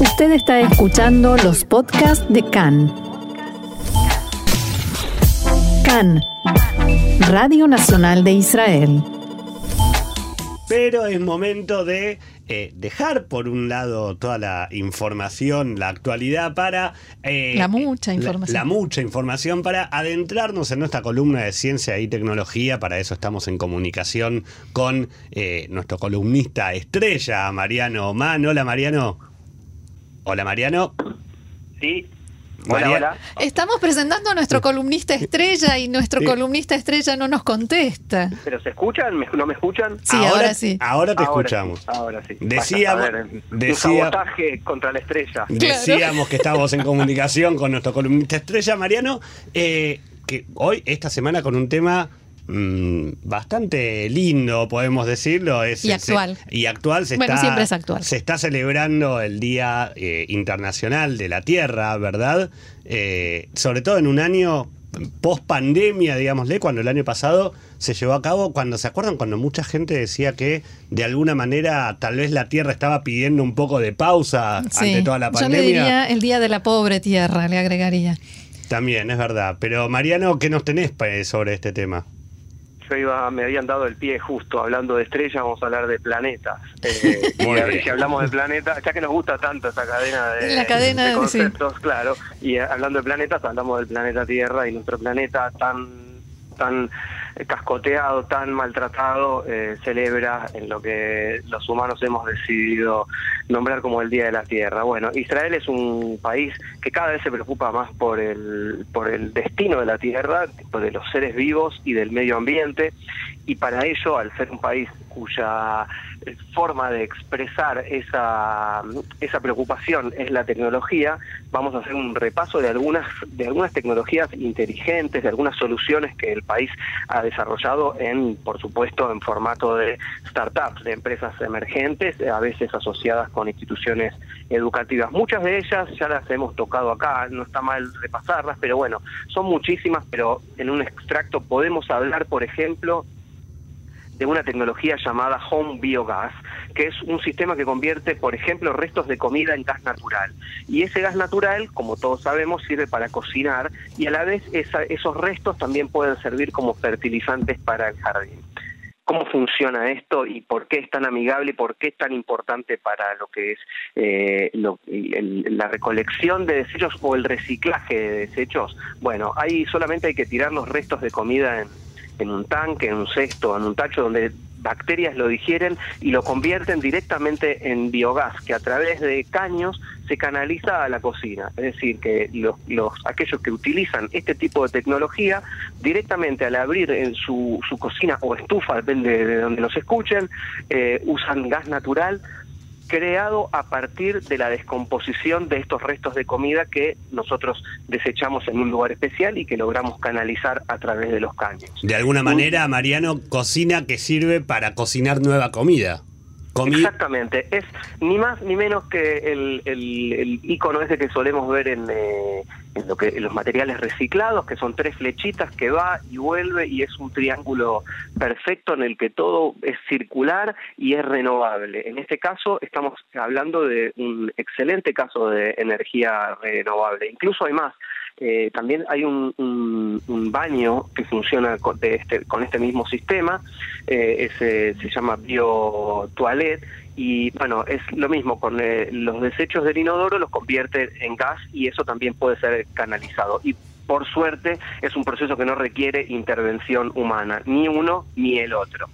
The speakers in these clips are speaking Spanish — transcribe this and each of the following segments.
Usted está escuchando los podcasts de CAN. CAN, Radio Nacional de Israel. Pero es momento de eh, dejar por un lado toda la información, la actualidad para... eh, La mucha la- información. La, mucha información para adentrarnos en nuestra columna de ciencia y tecnología. Para eso estamos en comunicación con eh, nuestro columnista estrella, Mariano Man. Hola Mariano. Hola Mariano. Sí. Hola, hola. Estamos presentando a nuestro columnista estrella y nuestro Sí. columnista estrella no nos contesta. ¿Pero se escuchan? ¿Me- ¿No me escuchan? Sí, ahora sí. Ahora te Ahora escuchamos. sí, ahora sí. Decíamos- ver, decía- Un sabotaje contra la estrella. Decíamos que estábamos en comunicación con nuestro columnista estrella, Mariano, eh, que hoy, esta semana, con un tema mm, bastante lindo, podemos decirlo. Es, Y se- actual. y actual. Se Bueno, está, siempre es actual. Se está celebrando el Día eh, Internacional de la Tierra, ¿verdad? Eh, sobre todo en un año post pandemia, digámosle, cuando el año pasado se llevó a cabo, cuando se acuerdan, cuando mucha gente decía que de alguna manera tal vez la Tierra estaba pidiendo un poco de pausa Sí. ante toda la Yo le pandemia. diría el día de la pobre tierra, le agregaría. También, es verdad. Pero Mariano, ¿qué nos tenés pa- sobre este tema? Yo iba, me habían dado el pie justo hablando de estrellas, vamos a hablar de planetas. Eh, y si hablamos de planetas, ya que nos gusta tanto esta cadena de, La cadena, de sí. conceptos, claro. Y eh, hablando de planetas, hablamos del planeta Tierra y nuestro planeta tan tan cascoteado, tan maltratado, eh, celebra en lo que los humanos hemos decidido nombrar como el Día de la Tierra. Bueno, Israel es un país que cada vez se preocupa más por el, por el destino de la Tierra, de los seres vivos y del medio ambiente, y para ello, al ser un país cuya eh, forma de expresar esa, esa preocupación es la tecnología, vamos a hacer un repaso de algunas, de algunas tecnologías inteligentes, de algunas soluciones que el país ha desarrollado en, por supuesto, en formato de startups, de empresas emergentes, a veces asociadas con instituciones educativas. Muchas de ellas ya las hemos tocado acá, no está mal repasarlas, pero bueno, son muchísimas, pero en un extracto podemos hablar, por ejemplo, de una tecnología llamada Home Biogas, que es un sistema que convierte, por ejemplo, restos de comida en gas natural. Y ese gas natural, como todos sabemos, sirve para cocinar y a la vez esa- esos restos también pueden servir como fertilizantes para el jardín. ¿Cómo funciona esto y por qué es tan amigable y por qué es tan importante para lo que es eh, lo- la recolección de desechos o el reciclaje de desechos? Bueno, ahí solamente hay que tirar los restos de comida en, en un tanque, en un cesto, en un tacho donde bacterias lo digieren y lo convierten directamente en biogás que a través de caños se canaliza a la cocina. Es decir, que los, los aquellos que utilizan este tipo de tecnología directamente al abrir en su, su cocina o estufa, depende de donde nos escuchen, eh, usan gas natural creado a partir de la descomposición de estos restos de comida que nosotros desechamos en un lugar especial y que logramos canalizar a través de los caños. De alguna manera, Mariano, cocina que sirve para cocinar nueva comida. Exactamente, es ni más ni menos que el, el, icono ese que solemos ver en, eh, en lo que en los materiales reciclados, que son tres flechitas que va y vuelve y es un triángulo perfecto en el que todo es circular y es renovable. En este caso estamos hablando de un excelente caso de energía renovable. Incluso hay más. Eh, también hay un, un- baño que funciona con, de este, con este mismo sistema, eh, ese se llama Bio Toilet y bueno, es lo mismo, con eh, los desechos del inodoro los convierte en gas y eso también puede ser canalizado. Y por suerte es un proceso que no requiere intervención humana, ni uno ni el otro.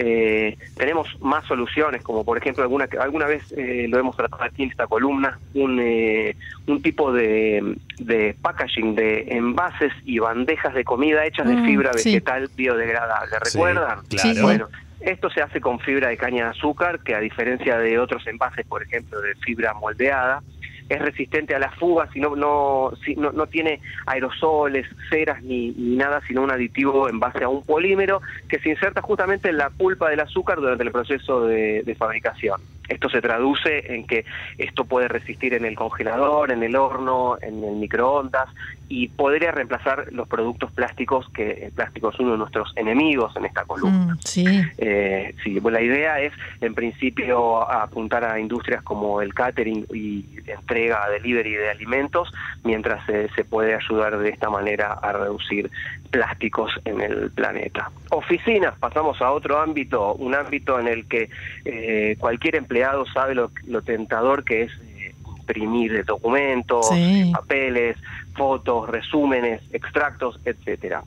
Eh, tenemos más soluciones, como por ejemplo alguna alguna vez eh, lo hemos tratado aquí en esta columna, un, eh, un tipo de, de packaging de envases y bandejas de comida hechas de Mm, fibra sí. vegetal biodegradable. Sí, ¿Recuerdan? claro. Bueno, esto se hace con fibra de caña de azúcar, que a diferencia de otros envases, por ejemplo, de fibra moldeada, es resistente a las fugas y no, no, no, no tiene aerosoles, ceras ni, ni nada, sino un aditivo en base a un polímero que se inserta justamente en la pulpa del azúcar durante el proceso de fabricación. Esto se traduce en que esto puede resistir en el congelador, en el horno, en el microondas y podría reemplazar los productos plásticos, que el plástico es uno de nuestros enemigos en esta columna. Mm, sí. Eh, sí, pues la idea es, en principio, apuntar a industrias como el catering y entrega, delivery de alimentos, mientras eh, se puede ayudar de esta manera a reducir plásticos en el planeta. Oficinas, pasamos a otro ámbito, un ámbito en el que eh, cualquier empleado sabe lo, lo tentador que es eh, imprimir documentos, Sí. papeles, fotos, resúmenes, extractos, etcétera.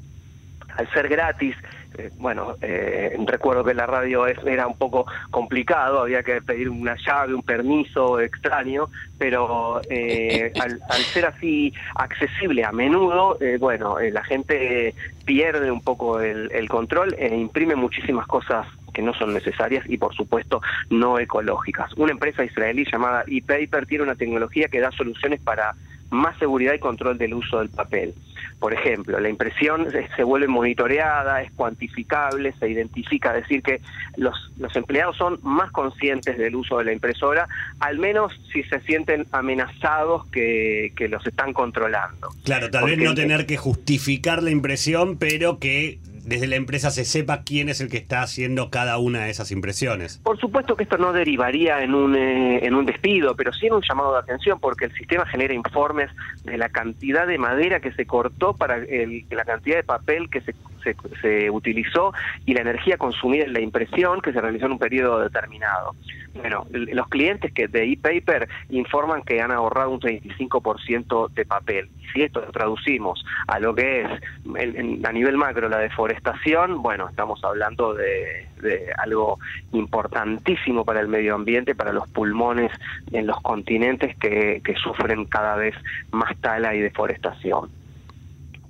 Al ser gratis, eh, bueno, eh, recuerdo que la radio es- era un poco complicado, había que pedir una llave, un permiso extraño, pero eh, al, al ser así accesible a menudo, eh, bueno, eh, la gente pierde un poco el, el control e imprime muchísimas cosas que no son necesarias y por supuesto no ecológicas. Una empresa israelí llamada ePaper tiene una tecnología que da soluciones para más seguridad y control del uso del papel. Por ejemplo, la impresión se, vuelve monitoreada, es cuantificable, se identifica, es decir, que los, los empleados son más conscientes del uso de la impresora, al menos si se sienten amenazados que, que los están controlando. Claro, tal vez no tener que justificar la impresión, pero que desde la empresa se sepa quién es el que está haciendo cada una de esas impresiones. Por supuesto que esto no derivaría en un, eh, en un despido, pero sí en un llamado de atención, porque el sistema genera informes de la cantidad de madera que se cortó para el- la cantidad de papel que se, se, se utilizó y la energía consumida en la impresión que se realizó en un periodo determinado. Bueno, los clientes que de ePaper informan que han ahorrado un 35% de papel. Si esto lo traducimos a lo que es el- en- a nivel macro la deforestación, bueno, estamos hablando de, de algo importantísimo para el medio ambiente, para los pulmones en los continentes que, que sufren cada vez más tala y deforestación.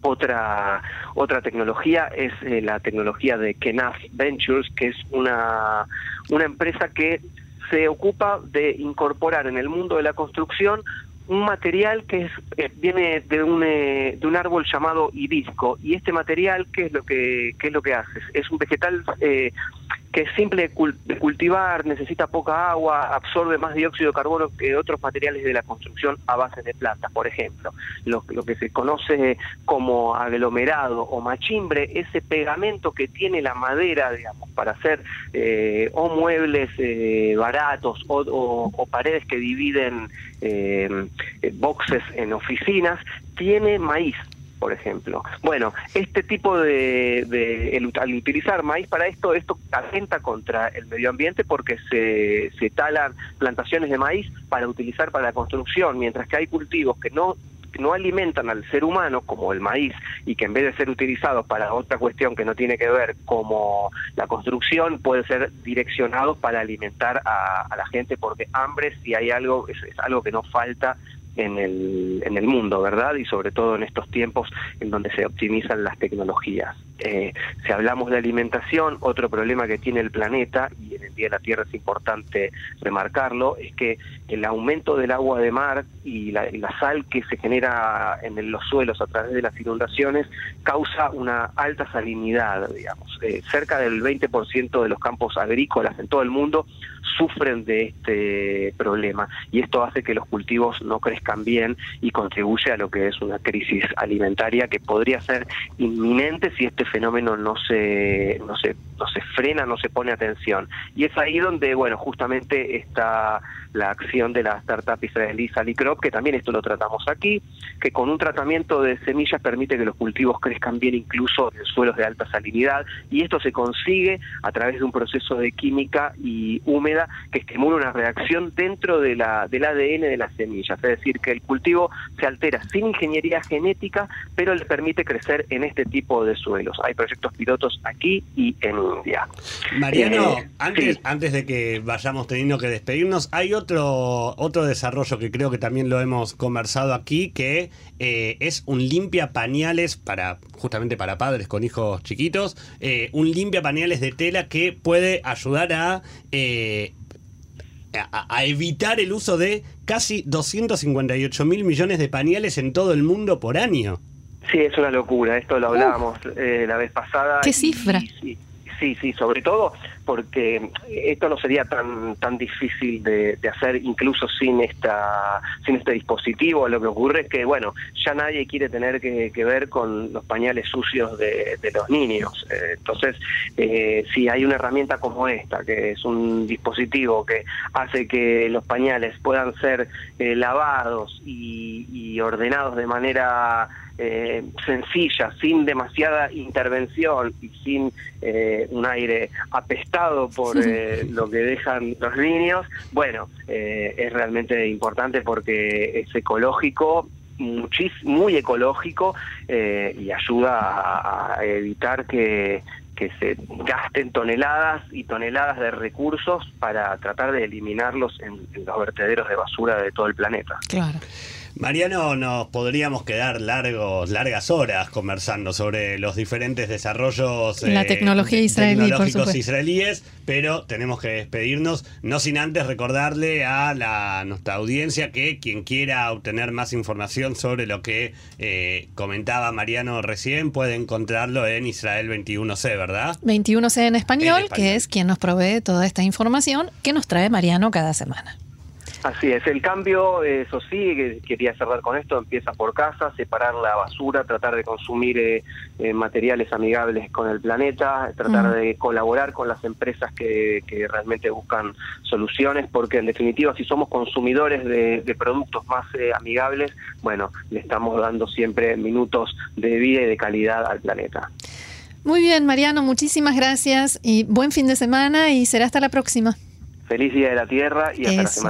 Otra, otra tecnología es eh, la tecnología de Kenaf Ventures, que es una, una empresa que se ocupa de incorporar en el mundo de la construcción un material que es, eh, viene de un, eh, de un árbol llamado hibisco. Y este material qué es lo que qué es lo que hace es un vegetal eh, que es simple de, cul- de cultivar necesita poca agua absorbe más dióxido de carbono que otros materiales de la construcción a base de plantas por ejemplo. Lo, que se conoce como aglomerado o machimbre ese pegamento que tiene la madera digamos para hacer eh, o muebles eh, baratos o, o- paredes que dividen eh, boxes en oficinas, tiene maíz, por ejemplo. Bueno, este tipo de, de- el- al utilizar maíz para esto, esto atenta contra el medio ambiente porque se, se talan plantaciones de maíz para utilizar para la construcción, mientras que hay cultivos que no no alimentan al ser humano como el maíz y que en vez de ser utilizados para otra cuestión que no tiene que ver como la construcción puede ser direccionados para alimentar a, la gente porque hambre si hay algo es algo que no falta en el, en el mundo, ¿verdad? Y sobre todo en estos tiempos en donde se optimizan las tecnologías. Eh, si hablamos de alimentación, otro problema que tiene el planeta, y en el Día de la Tierra es importante remarcarlo, es que el aumento del agua de mar y la, la sal que se genera en los suelos a través de las inundaciones causa una alta salinidad, digamos. Eh, cerca del 20% de los campos agrícolas en todo el mundo sufren de este problema y esto hace que los cultivos no crezcan bien y contribuye a lo que es una crisis alimentaria que podría ser inminente si este fenómeno no se no se no se frena, no se pone atención. Y es ahí donde, bueno, justamente está la acción de la startup israelí Salicrop, que también esto lo tratamos aquí, que con un tratamiento de semillas permite que los cultivos crezcan bien incluso en suelos de alta salinidad, y esto se consigue a través de un proceso de química y húmeda que estimula una reacción dentro de la, del ADN de las semillas, es decir, que el cultivo se altera sin ingeniería genética, pero le permite crecer en este tipo de suelos. Hay proyectos pilotos aquí y en India. Mariano, Eh, antes, sí. antes de que vayamos teniendo que despedirnos, hay otro, otro desarrollo que creo que también lo hemos conversado aquí, que eh, es un limpia pañales para, justamente para padres con hijos chiquitos, eh, un limpia pañales de tela que puede ayudar a, eh, a, a evitar el uso de casi 258 mil millones de pañales en todo el mundo por año. Sí, es una locura, esto lo hablábamos eh, la vez pasada. ¿Qué y- cifra? y sí, Sí, sí, sobre todo porque esto no sería tan tan difícil de, hacer incluso sin esta sin este dispositivo. Lo que ocurre es que bueno ya nadie quiere tener que, que ver con los pañales sucios de, de los niños. Eh, entonces, eh, si hay una herramienta como esta, que es un dispositivo que hace que los pañales puedan ser eh, lavados y, y ordenados de manera eh, sencilla, sin demasiada intervención y sin eh, un aire apestado por eh, lo que dejan los niños, bueno, eh, es realmente importante porque es ecológico muchis, muy ecológico eh, y ayuda a, a evitar que, que se gasten toneladas y toneladas de recursos para tratar de eliminarlos en, en los vertederos de basura de todo el planeta. Claro. Mariano, nos podríamos quedar largos, largas horas conversando sobre los diferentes desarrollos La tecnología israelí, por tecnológicos israelíes, pero tenemos que despedirnos, no sin antes recordarle a la, nuestra audiencia que quien quiera obtener más información sobre lo que eh, comentaba Mariano recién puede encontrarlo en Israel 21C, ¿verdad? 21C en español, En español. que es quien nos provee toda esta información que nos trae Mariano cada semana. Así es, el cambio, eso sí, que quería cerrar con esto, empieza por casa, separar la basura, tratar de consumir eh, eh, materiales amigables con el planeta, tratar Mm. de colaborar con las empresas que, que realmente buscan soluciones, porque en definitiva si somos consumidores de, de productos más eh, amigables, bueno, le estamos dando siempre minutos de vida y de calidad al planeta. Muy bien, Mariano, muchísimas gracias y buen fin de semana y será hasta la próxima. Feliz Día de la Tierra y hasta la semana.